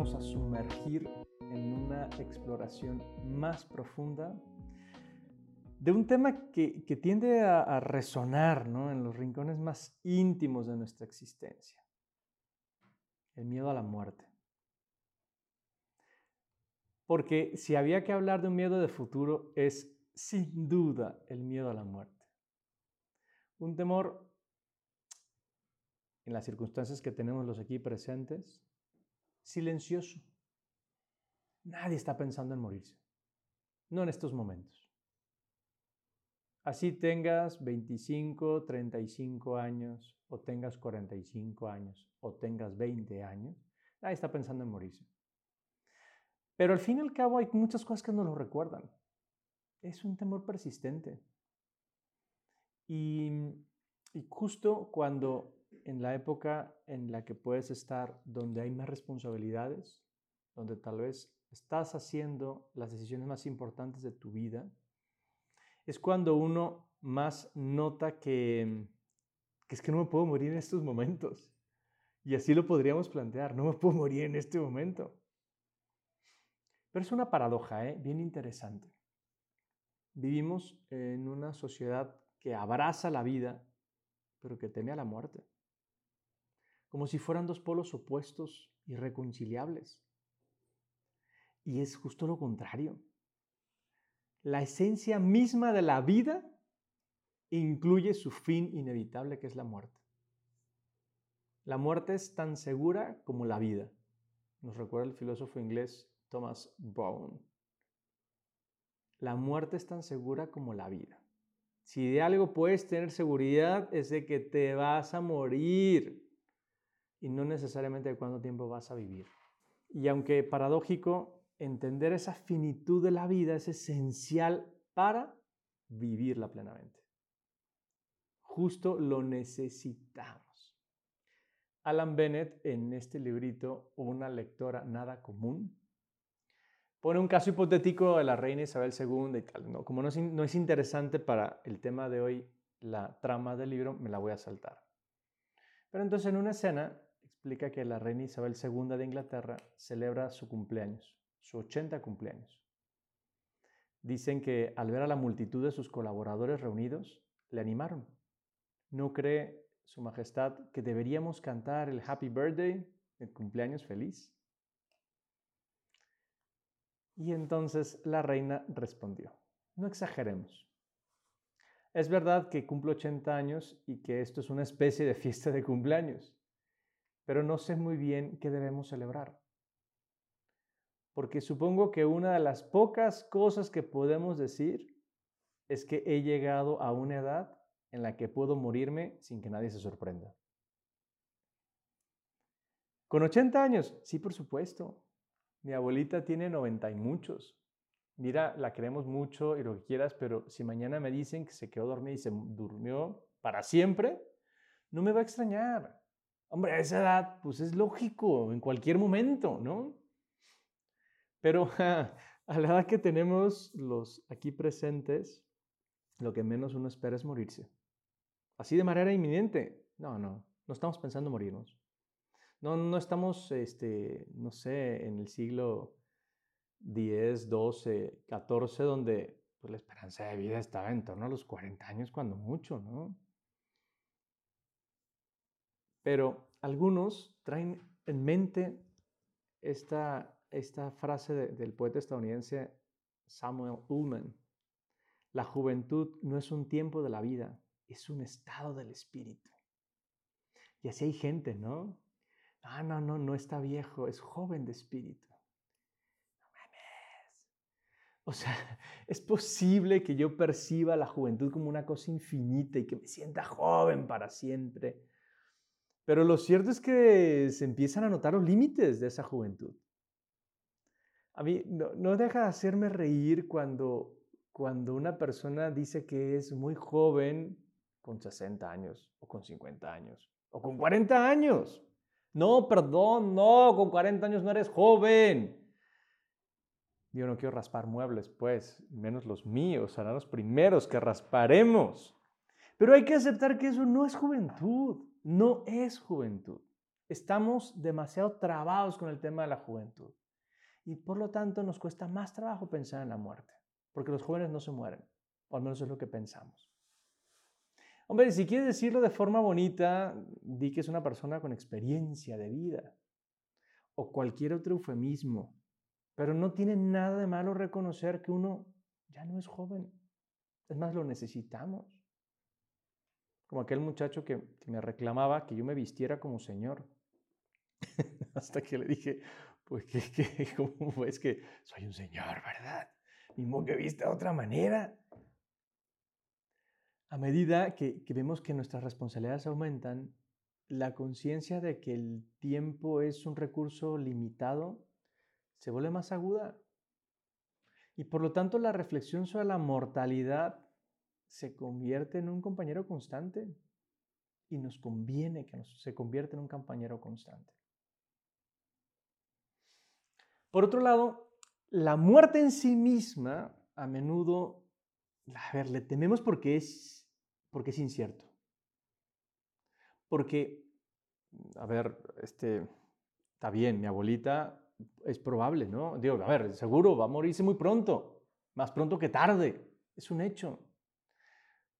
a sumergir en una exploración más profunda de un tema que, tiende a, resonar en los rincones más íntimos de nuestra existencia, el miedo a la muerte. Porque si había que hablar de un miedo de futuro, es sin duda el miedo a la muerte. Un temor, en las circunstancias que tenemos los aquí presentes, silencioso. Nadie está pensando en morirse. No en estos momentos. Así tengas 25, 35 años, o tengas 45 años, o tengas 20 años, nadie está pensando en morirse. Pero al fin y al cabo hay muchas cosas que no lo recuerdan. Es un temor persistente. Y, y justo cuando en la época en la que puedes estar donde hay más responsabilidades, donde tal vez estás haciendo las decisiones más importantes de tu vida, es cuando uno más nota que, es que no me puedo morir en estos momentos. Y así lo podríamos plantear, no me puedo morir en este momento. Pero es una paradoja, ¿eh? bien interesante. Vivimos en una sociedad que abraza la vida, pero que teme a la muerte. Como si fueran dos polos opuestos, irreconciliables. Y es justo lo contrario la esencia misma de la vida incluye su fin inevitable que es la muerte. La muerte es tan segura como la vida, nos recuerda el filósofo inglés Thomas Brown. La muerte es tan segura como la vida. Si de algo puedes tener seguridad es de que te vas a morir y no necesariamente de cuánto tiempo vas a vivir. Y aunque paradójico, entender esa finitud de la vida es esencial para vivirla plenamente. Justo lo necesitamos. Alan Bennett en este librito, Una lectora nada común, pone un caso hipotético de la reina Isabel II y tal. ¿no? Como no es, no es interesante para el tema de hoy la trama del libro, me la voy a saltar. Pero entonces en una escena explica que la reina Isabel II de Inglaterra celebra su cumpleaños su 80 cumpleaños. Dicen que al ver a la multitud de sus colaboradores reunidos, le animaron. ¿No cree Su Majestad que deberíamos cantar el Happy Birthday, el cumpleaños feliz? Y entonces la reina respondió, no exageremos. Es verdad que cumplo 80 años y que esto es una especie de fiesta de cumpleaños, pero no sé muy bien qué debemos celebrar porque supongo que una de las pocas cosas que podemos decir es que he llegado a una edad en la que puedo morirme sin que nadie se sorprenda. ¿Con 80 años? Sí, por supuesto. Mi abuelita tiene 90 y muchos. Mira, la queremos mucho y lo que quieras, pero si mañana me dicen que se quedó dormida y se durmió para siempre, no me va a extrañar. Hombre, a esa edad, pues es lógico, en cualquier momento, ¿no? Pero a la edad que tenemos los aquí presentes, lo que menos uno espera es morirse. Así de manera inminente. No, no, no estamos pensando morirnos. No, no estamos, este, no sé, en el siglo X, XII, XIV, donde pues, la esperanza de vida estaba en torno a los 40 años, cuando mucho, ¿no? Pero algunos traen en mente esta esta frase del poeta estadounidense Samuel Ullman. La juventud no es un tiempo de la vida, es un estado del espíritu. Y así hay gente, ¿no? Ah, no, no, no está viejo, es joven de espíritu. No mames. O sea, es posible que yo perciba la juventud como una cosa infinita y que me sienta joven para siempre. Pero lo cierto es que se empiezan a notar los límites de esa juventud. A mí no, deja de hacerme reír cuando, cuando una persona dice que es muy joven con 60 años o con 50 años o con 40 años. No, perdón, no, con 40 años no eres joven. Yo no quiero raspar muebles, pues, menos los míos, serán los primeros que rasparemos. Pero hay que aceptar que eso no es juventud, no es juventud. Estamos demasiado trabados con el tema de la juventud y por lo tanto nos cuesta más trabajo pensar en la muerte, porque los jóvenes no se mueren, o al menos es lo que pensamos. Hombre, si quieres decirlo de forma bonita, di que es una persona con experiencia de vida o cualquier otro eufemismo, pero no tiene nada de malo reconocer que uno ya no es joven. Es más, lo necesitamos. Como aquel muchacho que, me reclamaba que yo me vistiera como señor. Hasta que le dije, pues, ¿qué, qué, ¿cómo es que soy un señor, verdad? Mismo que viste de otra manera. A medida que, que vemos que nuestras responsabilidades aumentan, la conciencia de que el tiempo es un recurso limitado se vuelve más aguda. Y por lo tanto la reflexión sobre la mortalidad se convierte en un compañero constante. Y nos conviene que se convierta en un compañero constante. Por otro lado, la muerte en sí misma, a menudo, a ver, le tememos porque es, porque es incierto. Porque, a ver, este, está bien, mi abuelita es probable, ¿no? Digo, a ver, seguro va a morirse muy pronto, más pronto que tarde, es un hecho.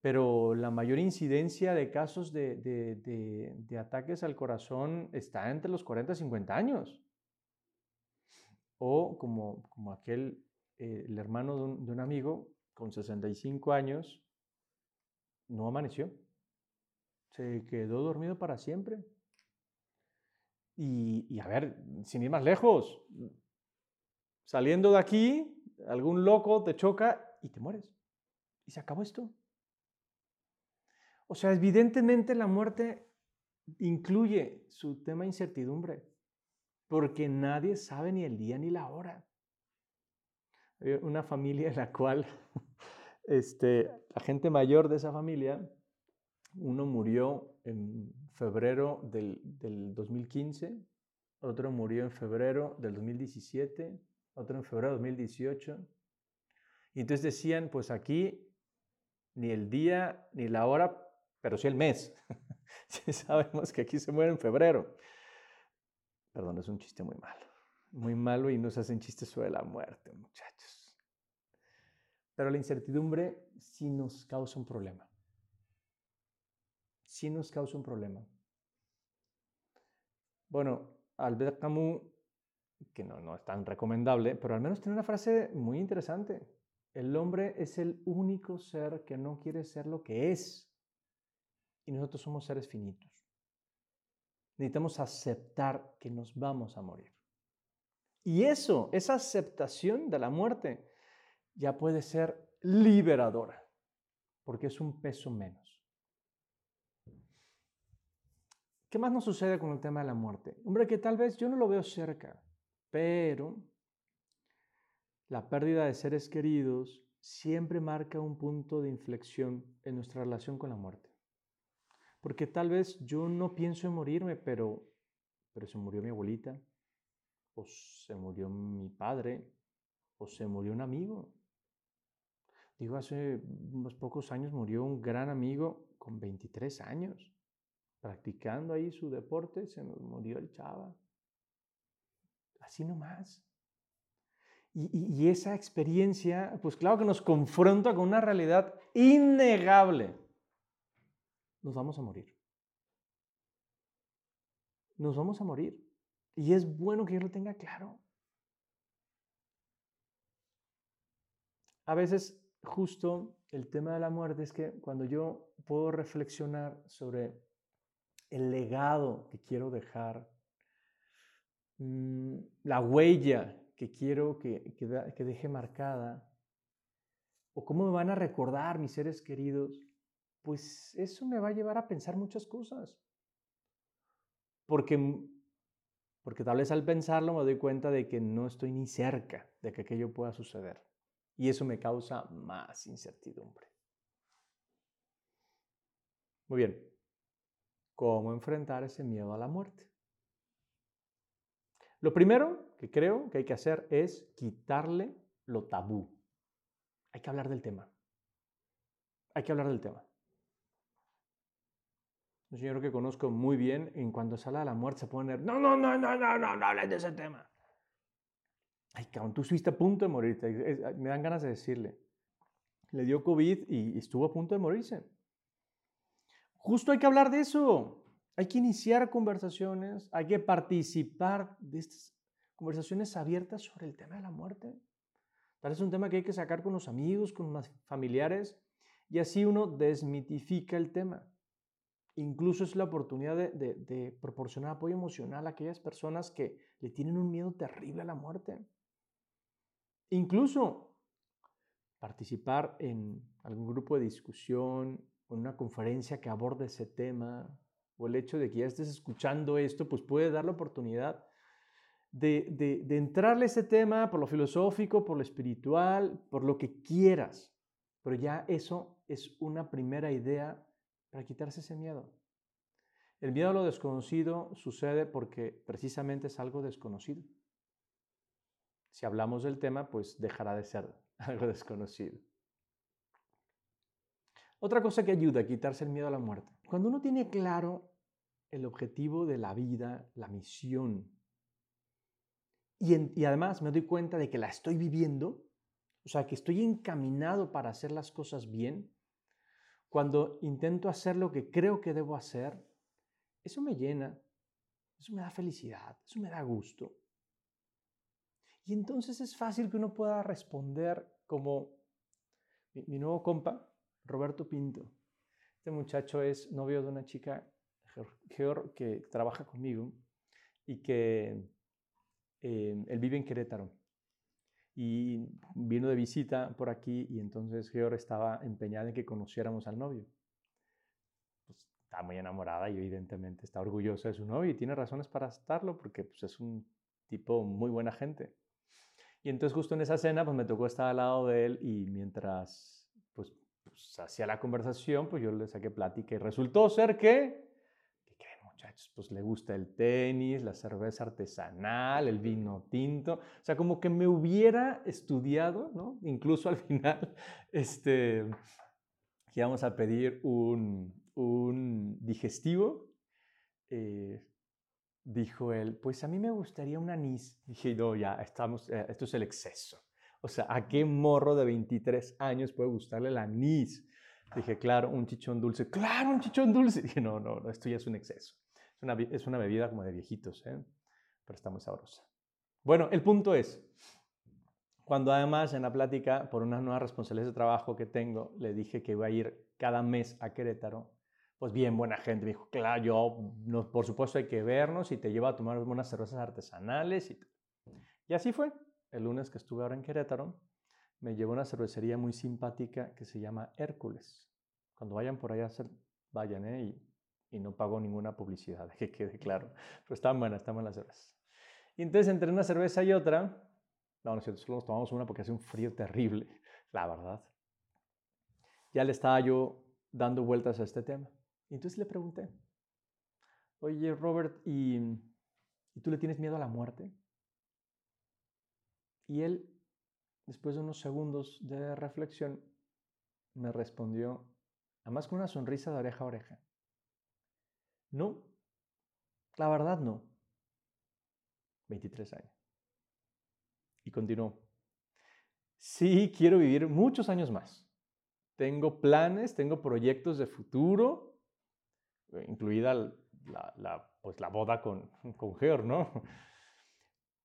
Pero la mayor incidencia de casos de, de ataques al corazón está entre los 40 y 50 años o como, como aquel, eh, el hermano de un, amigo con 65 años, no amaneció. Se quedó dormido para siempre. Y, y, a ver, sin ir más lejos, saliendo de aquí, algún loco te choca y te mueres. Y se acabó esto. O sea, evidentemente la muerte incluye su tema incertidumbre porque nadie sabe ni el día ni la hora. Una familia en la cual este, la gente mayor de esa familia, uno murió en febrero del, del 2015, otro murió en febrero del 2017, otro en febrero del 2018. Y entonces decían, pues aquí ni el día ni la hora, pero sí el mes. Sabemos que aquí se muere en febrero. Perdón, es un chiste muy malo. Muy malo y no se hacen chistes sobre la muerte, muchachos. Pero la incertidumbre sí nos causa un problema. Sí nos causa un problema. Bueno, Albert Camus, que no, no es tan recomendable, pero al menos tiene una frase muy interesante. El hombre es el único ser que no quiere ser lo que es. Y nosotros somos seres finitos necesitamos aceptar que nos vamos a morir. Y eso, esa aceptación de la muerte, ya puede ser liberadora, porque es un peso menos. ¿Qué más nos sucede con el tema de la muerte? Hombre, que tal vez yo no lo veo cerca, pero la pérdida de seres queridos siempre marca un punto de inflexión en nuestra relación con la muerte. Porque tal vez yo no pienso en morirme, pero, pero se murió mi abuelita, o se murió mi padre, o se murió un amigo. Digo, hace unos pocos años murió un gran amigo con 23 años, practicando ahí su deporte, se nos murió el chava. Así nomás. Y, y, y esa experiencia, pues claro que nos confronta con una realidad innegable nos vamos a morir. Nos vamos a morir. Y es bueno que yo lo tenga claro. A veces justo el tema de la muerte es que cuando yo puedo reflexionar sobre el legado que quiero dejar, mm, la huella que quiero que, que, deje marcada, o cómo me van a recordar mis seres queridos, pues eso me va a llevar a pensar muchas cosas. Porque, porque tal vez al pensarlo me doy cuenta de que no estoy ni cerca de que aquello pueda suceder. Y eso me causa más incertidumbre. Muy bien. ¿Cómo enfrentar ese miedo a la muerte? Lo primero que creo que hay que hacer es quitarle lo tabú. Hay que hablar del tema. Hay que hablar del tema. Un señor que conozco muy bien, en cuanto habla de la muerte se pone, no, no, no, no, no, no, no hables de ese tema. Ay, cabrón, tú estuviste a punto de morirte. Me dan ganas de decirle. Le dio COVID y estuvo a punto de morirse. Justo hay que hablar de eso. Hay que iniciar conversaciones, hay que participar de estas conversaciones abiertas sobre el tema de la muerte. Tal es un tema que hay que sacar con los amigos, con los familiares, y así uno desmitifica el tema. Incluso es la oportunidad de, de proporcionar apoyo emocional a aquellas personas que le tienen un miedo terrible a la muerte. Incluso participar en algún grupo de discusión en una conferencia que aborde ese tema, o el hecho de que ya estés escuchando esto, pues puede dar la oportunidad de, de, de entrarle a ese tema por lo filosófico, por lo espiritual, por lo que quieras. Pero ya eso es una primera idea para quitarse ese miedo. El miedo a lo desconocido sucede porque precisamente es algo desconocido. Si hablamos del tema, pues dejará de ser algo desconocido. Otra cosa que ayuda a quitarse el miedo a la muerte. Cuando uno tiene claro el objetivo de la vida, la misión, y, además me doy cuenta de que la estoy viviendo, o sea, que estoy encaminado para hacer las cosas bien, cuando intento hacer lo que creo que debo hacer, eso me llena, eso me da felicidad, eso me da gusto. Y entonces es fácil que uno pueda responder como mi, nuevo compa, Roberto Pinto. Este muchacho es novio de una chica, que trabaja conmigo y que eh, él vive en Querétaro. Y vino de visita por aquí y entonces Georg estaba empeñada en que conociéramos al novio. Pues, está muy enamorada y evidentemente está orgullosa de su novio y tiene razones para estarlo porque pues, es un tipo muy buena gente. Y entonces justo en esa cena pues me tocó estar al lado de él y mientras pues, pues hacía la conversación pues yo le saqué plática y resultó ser que, ¿qué creen Pues le gusta el tenis, la cerveza artesanal, el vino tinto, o sea como que me hubiera estudiado, ¿no? Incluso al final, este, íbamos a pedir un, un digestivo. Eh, dijo él, pues a mí me gustaría un anís. Dije, no, ya, estamos, eh, esto es el exceso. O sea, ¿a qué morro de 23 años puede gustarle el anís? Dije, claro, un chichón dulce. Claro, un chichón dulce. Dije, no, no, esto ya es un exceso. Es una, es una bebida como de viejitos, ¿eh? pero está muy sabrosa. Bueno, el punto es, cuando además en la plática, por unas nuevas responsabilidades de trabajo que tengo, le dije que iba a ir cada mes a Querétaro, pues bien buena gente. Me dijo, claro, yo, por supuesto hay que vernos y te llevo a tomar unas cervezas artesanales. Y, y así fue. El lunes que estuve ahora en Querétaro, me llevó a una cervecería muy simpática que se llama Hércules. Cuando vayan por allá, vayan, ¿eh? Y no pago ninguna publicidad, que quede claro. Pero estaban buenas, estaban las cervezas. Y entonces entre una cerveza y otra, no, no es cierto, solo nos tomamos una porque hace un frío terrible, la verdad. Ya le estaba yo dando vueltas a este tema. Y entonces le pregunté, oye Robert, ¿y, ¿y tú le tienes miedo a la muerte? Y él, después de unos segundos de reflexión, me respondió, además con una sonrisa de oreja a oreja. No, la verdad no. 23 años. Y continuó. Sí, quiero vivir muchos años más. Tengo planes, tengo proyectos de futuro, incluida la, pues la boda con, con ¿no?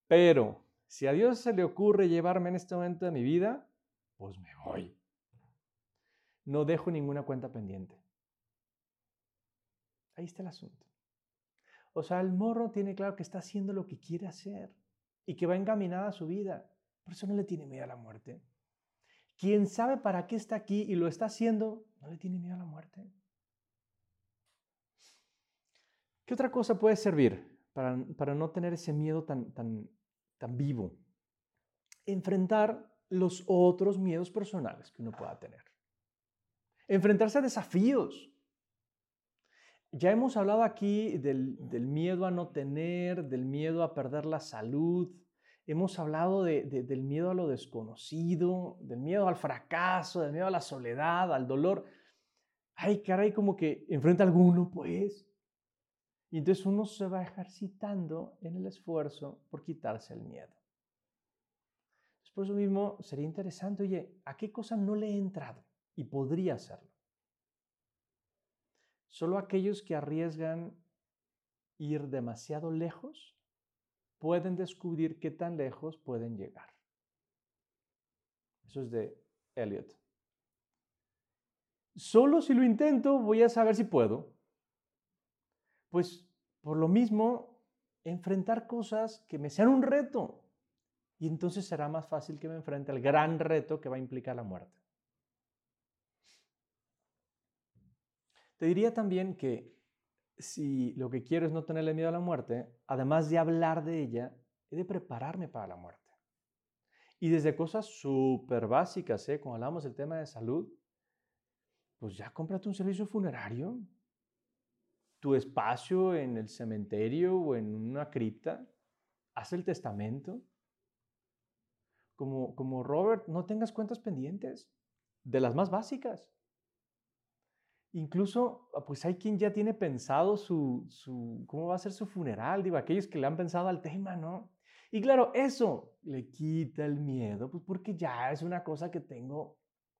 Pero si a Dios se le ocurre llevarme en este momento de mi vida, pues me voy. No dejo ninguna cuenta pendiente. Ahí está el asunto. O sea, el morro tiene claro que está haciendo lo que quiere hacer y que va encaminada a su vida. Por eso no le tiene miedo a la muerte. Quien sabe para qué está aquí y lo está haciendo, no le tiene miedo a la muerte. ¿Qué otra cosa puede servir para, para no tener ese miedo tan, tan, tan vivo? Enfrentar los otros miedos personales que uno pueda tener. Enfrentarse a desafíos. Ya hemos hablado aquí del, miedo a no tener, del miedo a perder la salud. Hemos hablado de, del miedo a lo desconocido, del miedo al fracaso, del miedo a la soledad, al dolor. ay, caray, como que enfrenta alguno, pues. Y entonces uno se va ejercitando en el esfuerzo por quitarse el miedo. Por eso mismo sería interesante, oye, ¿a qué cosa no le he entrado? Y podría hacerlo. Solo aquellos que arriesgan ir demasiado lejos pueden descubrir qué tan lejos pueden llegar. Eso es de Eliot. Solo si lo intento voy a saber si puedo. Pues por lo mismo, enfrentar cosas que me sean un reto. Y entonces será más fácil que me enfrente al gran reto que va a implicar la muerte. Te diría también que si lo que quiero es no tenerle miedo a la muerte, además de hablar de ella, he de prepararme para la muerte. Y desde cosas súper básicas, ¿eh? cuando hablamos del tema de salud, pues ya cómprate un servicio funerario, tu espacio en el cementerio o en una cripta, haz el testamento. Como, como Robert, no tengas cuentas pendientes, de las más básicas. Incluso, ah, pues hay quien ya tiene pensado su, su, cómo va a ser su funeral, digo, aquellos que le han pensado al tema, ¿no? Y claro, eso le quita el miedo, pues porque ya es una cosa que tengo,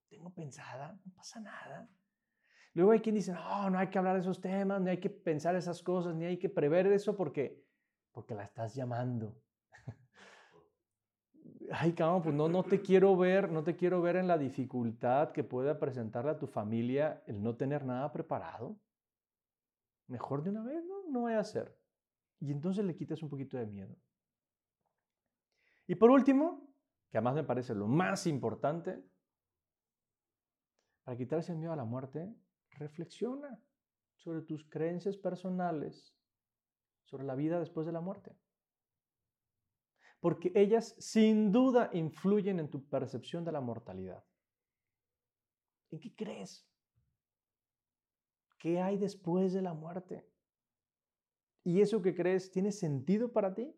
tengo pensada, no pasa nada. Luego hay quien dice, no, no hay que hablar de esos temas, no hay que pensar esas cosas, ni hay que prever eso porque, porque la estás llamando ay, cabrón, pues no, no te quiero ver, no te quiero ver en la dificultad que pueda presentarle a tu familia el no tener nada preparado. Mejor de una vez, no, no vaya a ser. Y entonces le quitas un poquito de miedo. Y por último, que además me parece lo más importante, para quitarse el miedo a la muerte, reflexiona sobre tus creencias personales, sobre la vida después de la muerte porque ellas sin duda influyen en tu percepción de la mortalidad. ¿En qué crees? ¿Qué hay después de la muerte? ¿Y eso que crees tiene sentido para ti?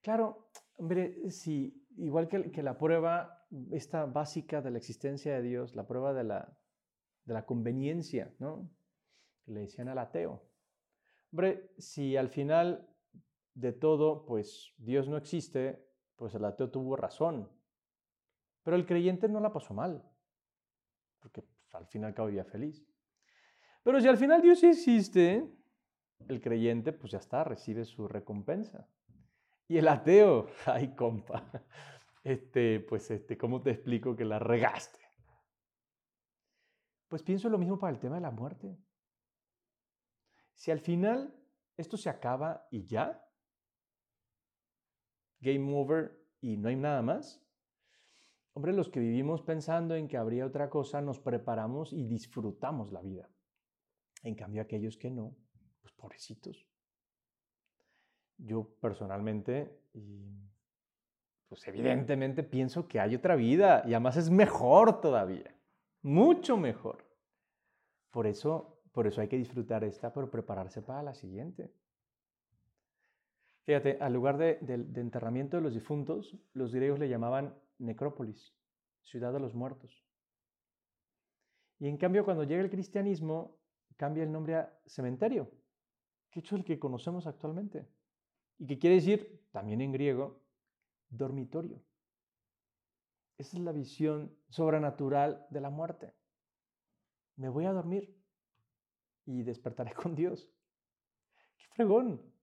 Claro, hombre, si igual que, la prueba esta básica de la existencia de Dios, la prueba de la, de la conveniencia, ¿no? Que le decían al ateo. Hombre, si al final de todo, pues Dios no existe, pues el ateo tuvo razón. Pero el creyente no la pasó mal, porque pues, al final cabo vivía feliz. Pero si al final Dios existe, el creyente pues ya está, recibe su recompensa. Y el ateo, ay compa, este, pues este, ¿cómo te explico que la regaste? Pues pienso lo mismo para el tema de la muerte. Si al final esto se acaba y ya, game over y no hay nada más. Hombre, los que vivimos pensando en que habría otra cosa, nos preparamos y disfrutamos la vida. En cambio, aquellos que no, pues pobrecitos. Yo personalmente, pues evidentemente pienso que hay otra vida y además es mejor todavía, mucho mejor. Por eso, por eso hay que disfrutar esta, pero prepararse para la siguiente. Fíjate, al lugar de, enterramiento de los difuntos, los griegos le llamaban necrópolis, ciudad de los muertos. Y en cambio, cuando llega el cristianismo, cambia el nombre a cementerio, que es el que conocemos actualmente. Y que quiere decir, también en griego, dormitorio. Esa es la visión sobrenatural de la muerte. Me voy a dormir y despertaré con Dios. ¡Qué fregón!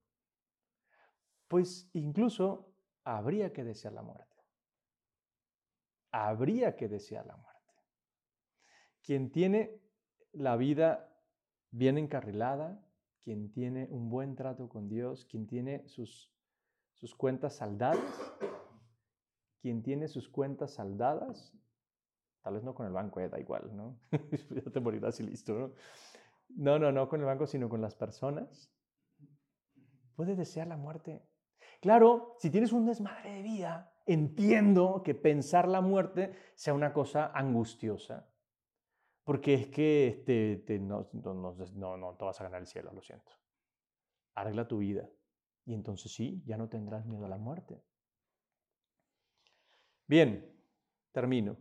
Pues incluso habría que desear la muerte. Habría que desear la muerte. Quien tiene la vida bien encarrilada, quien tiene un buen trato con Dios, quien tiene sus, sus cuentas saldadas, quien tiene sus cuentas saldadas, tal vez no con el banco, eh, da igual, ¿no? ya te morirás y listo, ¿no? No, no, no con el banco, sino con las personas. Puede desear la muerte Claro, si tienes un desmadre de vida, entiendo que pensar la muerte sea una cosa angustiosa. Porque es que este, no, no, no te vas a ganar el cielo, lo siento. Arregla tu vida. Y entonces sí, ya no tendrás miedo a la muerte. Bien, termino.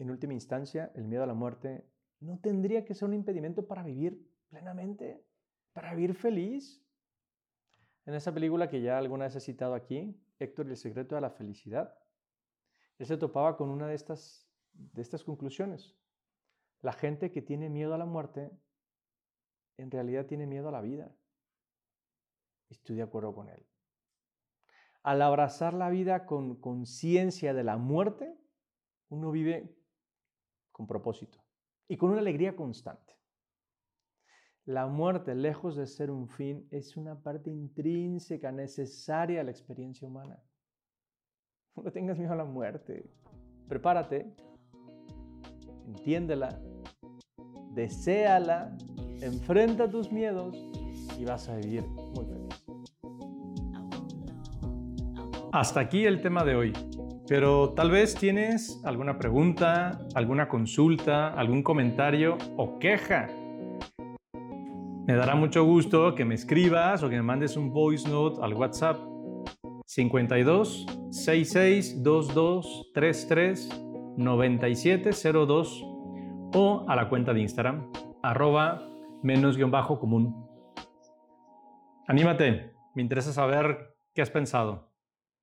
En última instancia, el miedo a la muerte no tendría que ser un impedimento para vivir plenamente, para vivir feliz. En esa película que ya alguna vez he citado aquí, Héctor y el secreto de la felicidad, él se topaba con una de estas, conclusiones. La gente que tiene miedo a la muerte, en realidad tiene miedo a la vida. Estoy de acuerdo con él. Al abrazar la vida con conciencia de la muerte, uno vive con propósito y con una alegría constante. La muerte, lejos de ser un fin, es una parte intrínseca, necesaria a la experiencia humana. No tengas miedo a la muerte. Prepárate, entiéndela, deséala, enfrenta tus miedos y vas a vivir muy feliz. Hasta aquí el tema de hoy. Pero tal vez tienes alguna pregunta, alguna consulta, algún comentario o queja. Me dará mucho gusto que me escribas o que me mandes un voice note al WhatsApp 52 66 22 33 9702 o a la cuenta de Instagram arroba menos guion bajo común. Anímate, me interesa saber qué has pensado.